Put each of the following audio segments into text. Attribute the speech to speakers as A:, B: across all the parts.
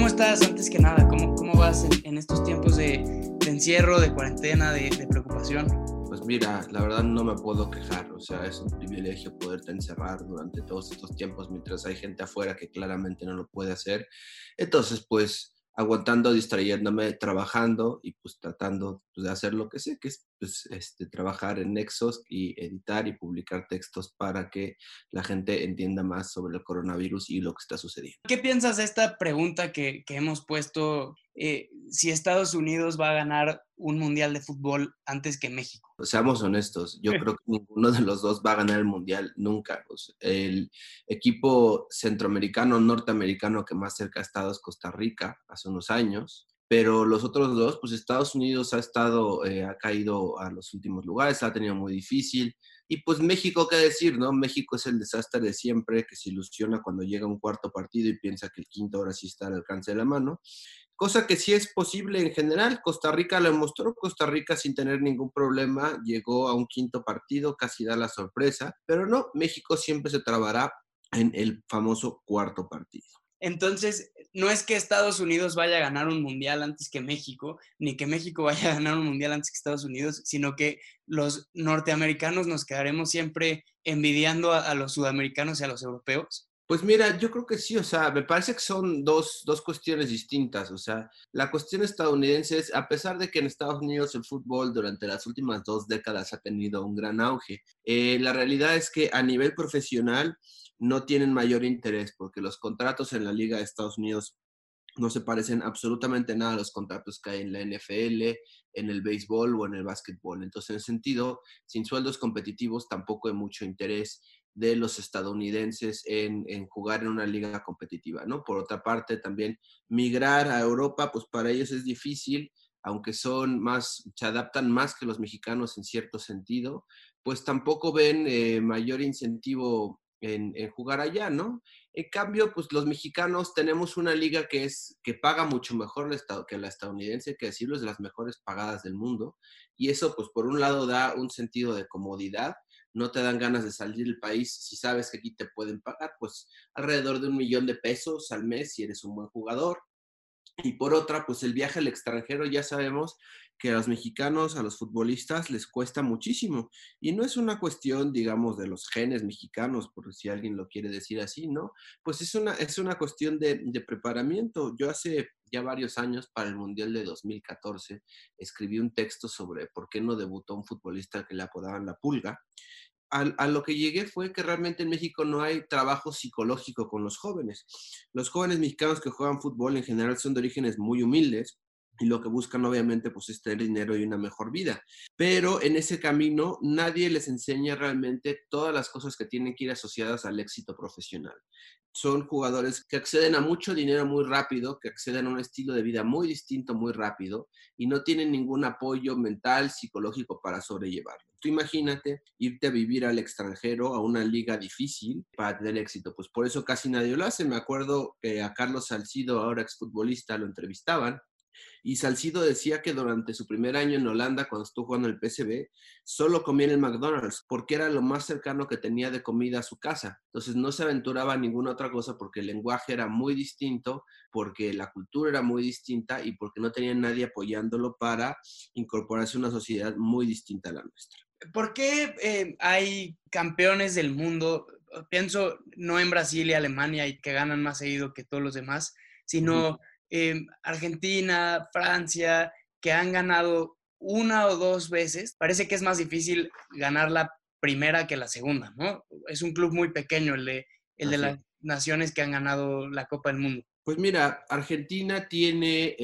A: ¿Cómo estás antes que nada? ¿Cómo, cómo vas en, estos tiempos de, encierro, de cuarentena, de, de, preocupación?
B: Pues mira, la verdad no me puedo quejar, o sea, es un privilegio poderte encerrar durante todos estos tiempos mientras hay gente afuera que claramente no lo puede hacer. Entonces, pues aguantando, distrayéndome, trabajando y pues tratando pues, de hacer lo que sé, que es pues, este, trabajar en Nexos y editar y publicar textos para que la gente entienda más sobre el coronavirus y lo que está sucediendo.
A: ¿Qué piensas de esta pregunta que, que hemos puesto? Eh, si Estados Unidos va a ganar un mundial de fútbol antes que México.
B: Seamos honestos, yo creo que ninguno de los dos va a ganar el mundial nunca. el equipo centroamericano, norteamericano que más cerca ha estado es Costa Rica hace unos años, pero los otros dos, pues Estados Unidos ha estado, eh, ha caído a los últimos lugares, ha tenido muy difícil. Y pues México, ¿qué decir, no? México es el desastre de siempre, que se ilusiona cuando llega un cuarto partido y piensa que el quinto ahora sí está al alcance de la mano cosa que sí es posible en general. Costa Rica lo mostró, Costa Rica sin tener ningún problema llegó a un quinto partido, casi da la sorpresa, pero no, México siempre se trabará en el famoso cuarto partido.
A: Entonces, no es que Estados Unidos vaya a ganar un mundial antes que México, ni que México vaya a ganar un mundial antes que Estados Unidos, sino que los norteamericanos nos quedaremos siempre envidiando a, los sudamericanos y a los europeos.
B: Pues mira, yo creo que sí, o sea, me parece que son dos, dos, cuestiones distintas, o sea, la cuestión estadounidense es, a pesar de que en Estados Unidos el fútbol durante las últimas dos décadas ha tenido un gran auge, eh, la realidad es que a nivel profesional no tienen mayor interés porque los contratos en la Liga de Estados Unidos no se parecen absolutamente nada a los contratos que hay en la NFL, en el béisbol o en el básquetbol. Entonces, en ese sentido, sin sueldos competitivos tampoco hay mucho interés de los estadounidenses en, jugar en una liga competitiva, ¿no? Por otra parte, también migrar a Europa, pues para ellos es difícil, aunque son más, se adaptan más que los mexicanos en cierto sentido, pues tampoco ven eh, mayor incentivo en, jugar allá, ¿no? En cambio, pues los mexicanos tenemos una liga que es que paga mucho mejor que la estadounidense, que decirlo es de las mejores pagadas del mundo, y eso, pues por un lado da un sentido de comodidad, no te dan ganas de salir del país si sabes que aquí te pueden pagar, pues alrededor de un millón de pesos al mes si eres un buen jugador. Y por otra, pues el viaje al extranjero ya sabemos que a los mexicanos, a los futbolistas les cuesta muchísimo. Y no es una cuestión, digamos, de los genes mexicanos, por si alguien lo quiere decir así, ¿no? Pues es una, es una cuestión de, de preparamiento. Yo hace ya varios años, para el Mundial de 2014, escribí un texto sobre por qué no debutó un futbolista que le apodaban la pulga a, lo que llegué fue que realmente en México no hay trabajo psicológico con los jóvenes. Los jóvenes mexicanos que juegan fútbol en general son de orígenes muy humildes y lo que buscan obviamente pues es tener dinero y una mejor vida. Pero en ese camino nadie les enseña realmente todas las cosas que tienen que ir asociadas al éxito profesional son jugadores que acceden a mucho dinero muy rápido, que acceden a un estilo de vida muy distinto muy rápido y no tienen ningún apoyo mental, psicológico para sobrellevarlo. Tú imagínate irte a vivir al extranjero, a una liga difícil para tener éxito. Pues por eso casi nadie lo hace. Me acuerdo que a Carlos Salcido, ahora exfutbolista, lo entrevistaban y Salcido decía que durante su primer año en Holanda, cuando estuvo jugando en el PSV, solo comía en el McDonald's porque era lo más cercano que tenía de comida a su casa. Entonces no se aventuraba a ninguna otra cosa porque el lenguaje era muy distinto, porque la cultura era muy distinta y porque no tenía nadie apoyándolo para incorporarse a una sociedad muy distinta a la nuestra.
A: ¿Por qué eh, hay campeones del mundo? Pienso no en Brasil y Alemania y que ganan más seguido que todos los demás, sino... Em, Argentina, Francia, que han ganado una o dos veces, parece que es más difícil ganar la primera que la segunda, ¿no? Es un club muy pequeño el de, el de las naciones que han ganado la Copa del Mundo.
B: Pues mira, Argentina tiene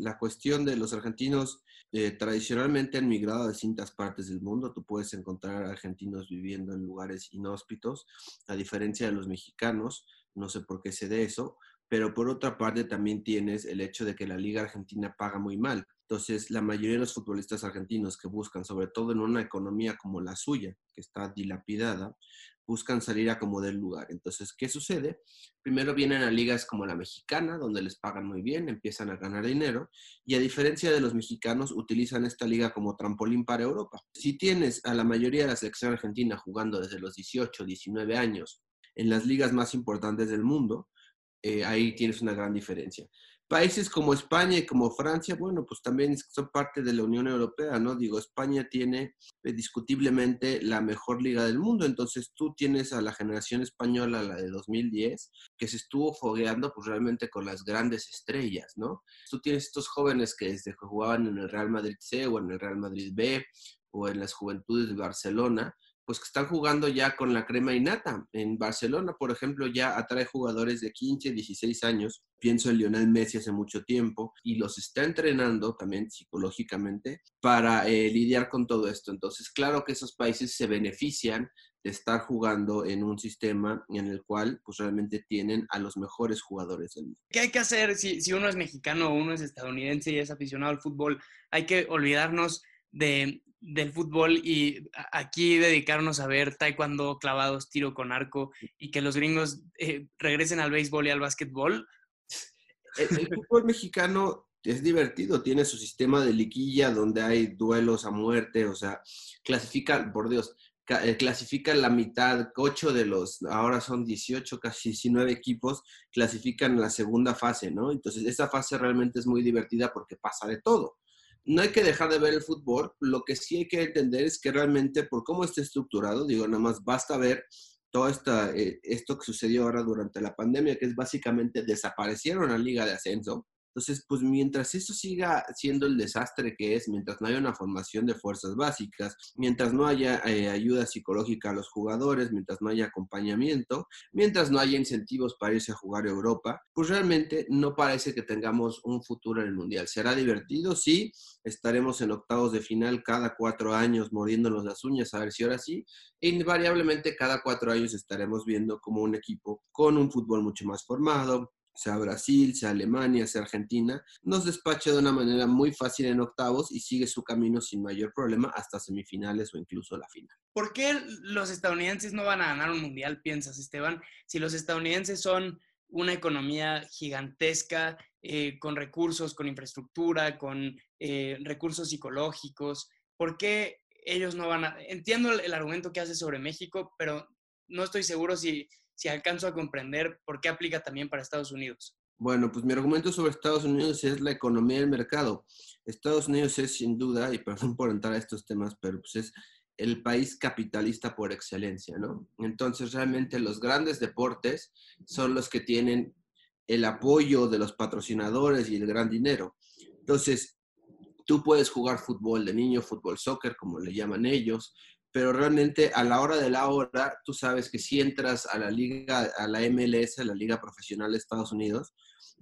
B: la cuestión de los argentinos eh, tradicionalmente han migrado a distintas partes del mundo. Tú puedes encontrar argentinos viviendo en lugares inhóspitos, a diferencia de los mexicanos. No sé por qué se dé eso, pero por otra parte también tienes el hecho de que la Liga Argentina paga muy mal. Entonces, la mayoría de los futbolistas argentinos que buscan, sobre todo en una economía como la suya, que está dilapidada, buscan salir a como del lugar. Entonces, ¿qué sucede? Primero vienen a ligas como la mexicana, donde les pagan muy bien, empiezan a ganar dinero, y a diferencia de los mexicanos, utilizan esta liga como trampolín para Europa. Si tienes a la mayoría de la selección argentina jugando desde los 18, 19 años en las ligas más importantes del mundo, eh, ahí tienes una gran diferencia. Países como España y como Francia, bueno, pues también son parte de la Unión Europea, ¿no? Digo, España tiene eh, discutiblemente la mejor liga del mundo, entonces tú tienes a la generación española, la de 2010, que se estuvo fogueando pues realmente con las grandes estrellas, ¿no? Tú tienes estos jóvenes que desde que jugaban en el Real Madrid C o en el Real Madrid B o en las juventudes de Barcelona, pues que están jugando ya con la crema innata. En Barcelona, por ejemplo, ya atrae jugadores de 15, 16 años. Pienso en Lionel Messi hace mucho tiempo y los está entrenando también psicológicamente para eh, lidiar con todo esto. Entonces, claro que esos países se benefician de estar jugando en un sistema en el cual pues realmente tienen a los mejores jugadores del mundo.
A: ¿Qué hay que hacer si, si uno es mexicano o uno es estadounidense y es aficionado al fútbol? Hay que olvidarnos de del fútbol y aquí dedicarnos a ver taekwondo, clavados, tiro con arco y que los gringos eh, regresen al béisbol y al básquetbol.
B: El, fútbol mexicano es divertido, tiene su sistema de liquilla donde hay duelos a muerte, o sea, clasifica, por Dios, eh, clasifica la mitad, ocho de los, ahora son 18, casi 19 equipos, clasifican la segunda fase, ¿no? Entonces, esa fase realmente es muy divertida porque pasa de todo no hay que dejar de ver el fútbol, lo que sí hay que entender es que realmente por cómo está estructurado, digo, nada más basta ver todo esta, eh, esto que sucedió ahora durante la pandemia, que es básicamente desaparecieron la liga de ascenso, entonces, pues mientras eso siga siendo el desastre que es, mientras no haya una formación de fuerzas básicas, mientras no haya eh, ayuda psicológica a los jugadores, mientras no haya acompañamiento, mientras no haya incentivos para irse a jugar a Europa, pues realmente no parece que tengamos un futuro en el Mundial. ¿Será divertido? Sí, estaremos en octavos de final cada cuatro años mordiéndonos las uñas a ver si ahora sí. E invariablemente cada cuatro años estaremos viendo como un equipo con un fútbol mucho más formado, sea Brasil, sea Alemania, sea Argentina, nos despacha de una manera muy fácil en octavos y sigue su camino sin mayor problema hasta semifinales o incluso la final.
A: ¿Por qué los estadounidenses no van a ganar un mundial, piensas, Esteban? Si los estadounidenses son una economía gigantesca, eh, con recursos, con infraestructura, con eh, recursos psicológicos, ¿por qué ellos no van a... Entiendo el argumento que hace sobre México, pero no estoy seguro si si alcanzo a comprender por qué aplica también para Estados Unidos.
B: Bueno, pues mi argumento sobre Estados Unidos es la economía del mercado. Estados Unidos es sin duda, y perdón por entrar a estos temas, pero pues es el país capitalista por excelencia, ¿no? Entonces realmente los grandes deportes son los que tienen el apoyo de los patrocinadores y el gran dinero. Entonces, tú puedes jugar fútbol de niño, fútbol soccer, como le llaman ellos, pero realmente a la hora de la hora, tú sabes que si entras a la liga, a la MLS, a la liga profesional de Estados Unidos,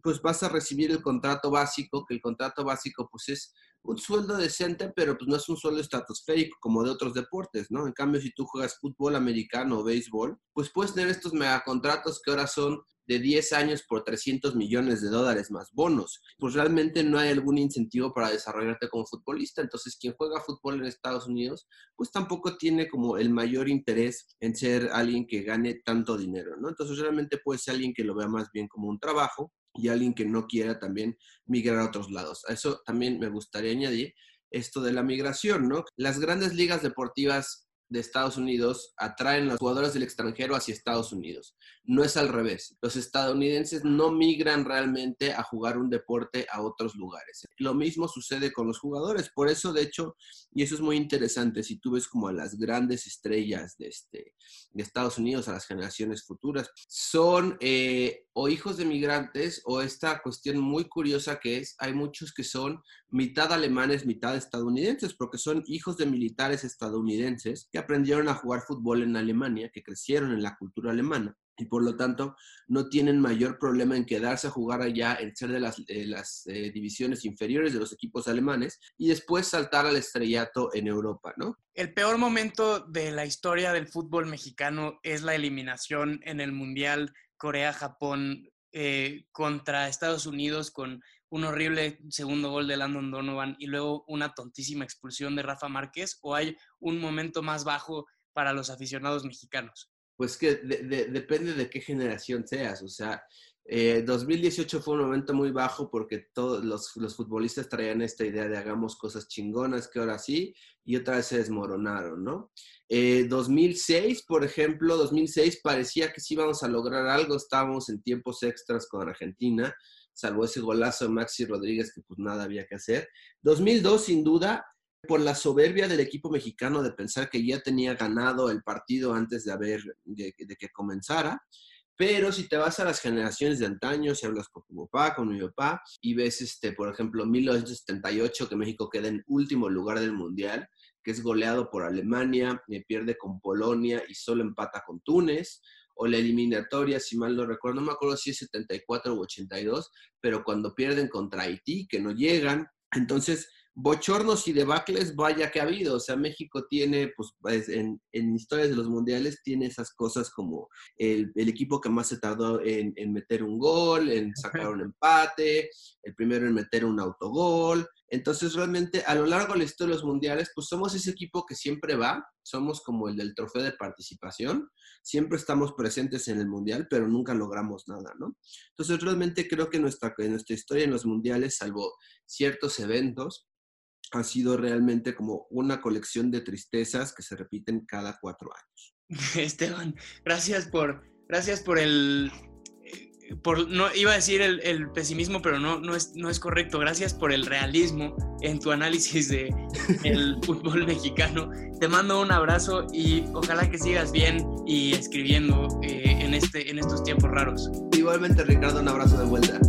B: pues vas a recibir el contrato básico, que el contrato básico pues es un sueldo decente, pero pues no es un sueldo estratosférico como de otros deportes, ¿no? En cambio, si tú juegas fútbol americano o béisbol, pues puedes tener estos megacontratos que ahora son de 10 años por 300 millones de dólares más bonos. Pues realmente no hay algún incentivo para desarrollarte como futbolista. Entonces, quien juega fútbol en Estados Unidos, pues tampoco tiene como el mayor interés en ser alguien que gane tanto dinero, ¿no? Entonces, realmente puede ser alguien que lo vea más bien como un trabajo y alguien que no quiera también migrar a otros lados. A eso también me gustaría añadir esto de la migración, ¿no? Las grandes ligas deportivas de Estados Unidos atraen a los jugadores del extranjero hacia Estados Unidos. No es al revés. Los estadounidenses no migran realmente a jugar un deporte a otros lugares. Lo mismo sucede con los jugadores. Por eso, de hecho, y eso es muy interesante, si tú ves como a las grandes estrellas de, este, de Estados Unidos, a las generaciones futuras, son eh, o hijos de migrantes o esta cuestión muy curiosa que es, hay muchos que son mitad alemanes, mitad estadounidenses, porque son hijos de militares estadounidenses que aprendieron a jugar fútbol en Alemania, que crecieron en la cultura alemana y por lo tanto no tienen mayor problema en quedarse a jugar allá, en ser de las, eh, divisiones inferiores de los equipos alemanes y después saltar al estrellato en Europa, ¿no?
A: El peor momento de la historia del fútbol mexicano es la eliminación en el Mundial Corea-Japón eh, contra Estados Unidos con un horrible segundo gol de Landon Donovan y luego una tontísima expulsión de Rafa Márquez o hay un momento más bajo para los aficionados mexicanos?
B: Pues que depende de qué generación seas, o sea, 2018 eh, fue un momento muy bajo porque todos los, los, futbolistas traían esta idea de hagamos cosas chingonas que ahora sí y otra vez se desmoronaron, ¿no? 2006, eh, por ejemplo, 2006 parecía que sí íbamos a lograr algo, estábamos en tiempos extras con Argentina, salvo ese golazo de Maxi Rodríguez que pues nada había que hacer. 2002 sin duda por la soberbia del equipo mexicano de pensar que ya tenía ganado el partido antes de haber de, que comenzara. Pero si te vas a las generaciones de antaño, si hablas con tu papá, con mi papá, y ves, este, por ejemplo, 1978, que México queda en último lugar del Mundial, que es goleado por Alemania, pierde con Polonia y solo empata con Túnez, o la eliminatoria, si mal no recuerdo, no me acuerdo si es 74 u 82, pero cuando pierden contra Haití, que no llegan. Entonces, bochornos y debacles, vaya que ha habido. O sea, México tiene, pues, pues en, historias de los mundiales, tiene esas cosas como el, equipo que más se tardó en, en, meter un gol, en sacar un empate, el primero en meter un autogol. Entonces, realmente, a lo largo de la historia de los mundiales, pues somos ese equipo que siempre va, somos como el del trofeo de participación, siempre estamos presentes en el mundial, pero nunca logramos nada, ¿no? Entonces, realmente creo que nuestra, nuestra historia en los mundiales, salvo ciertos eventos, ha sido realmente como una colección de tristezas que se repiten cada cuatro años.
A: Esteban, gracias por, gracias por el, por, no, iba a decir el, pesimismo, pero no, no, es, no es correcto. Gracias por el realismo en tu análisis de el fútbol mexicano. Te mando un abrazo y ojalá que sigas bien y escribiendo eh, en, este, en estos tiempos raros.
B: Igualmente, Ricardo, un abrazo de vuelta.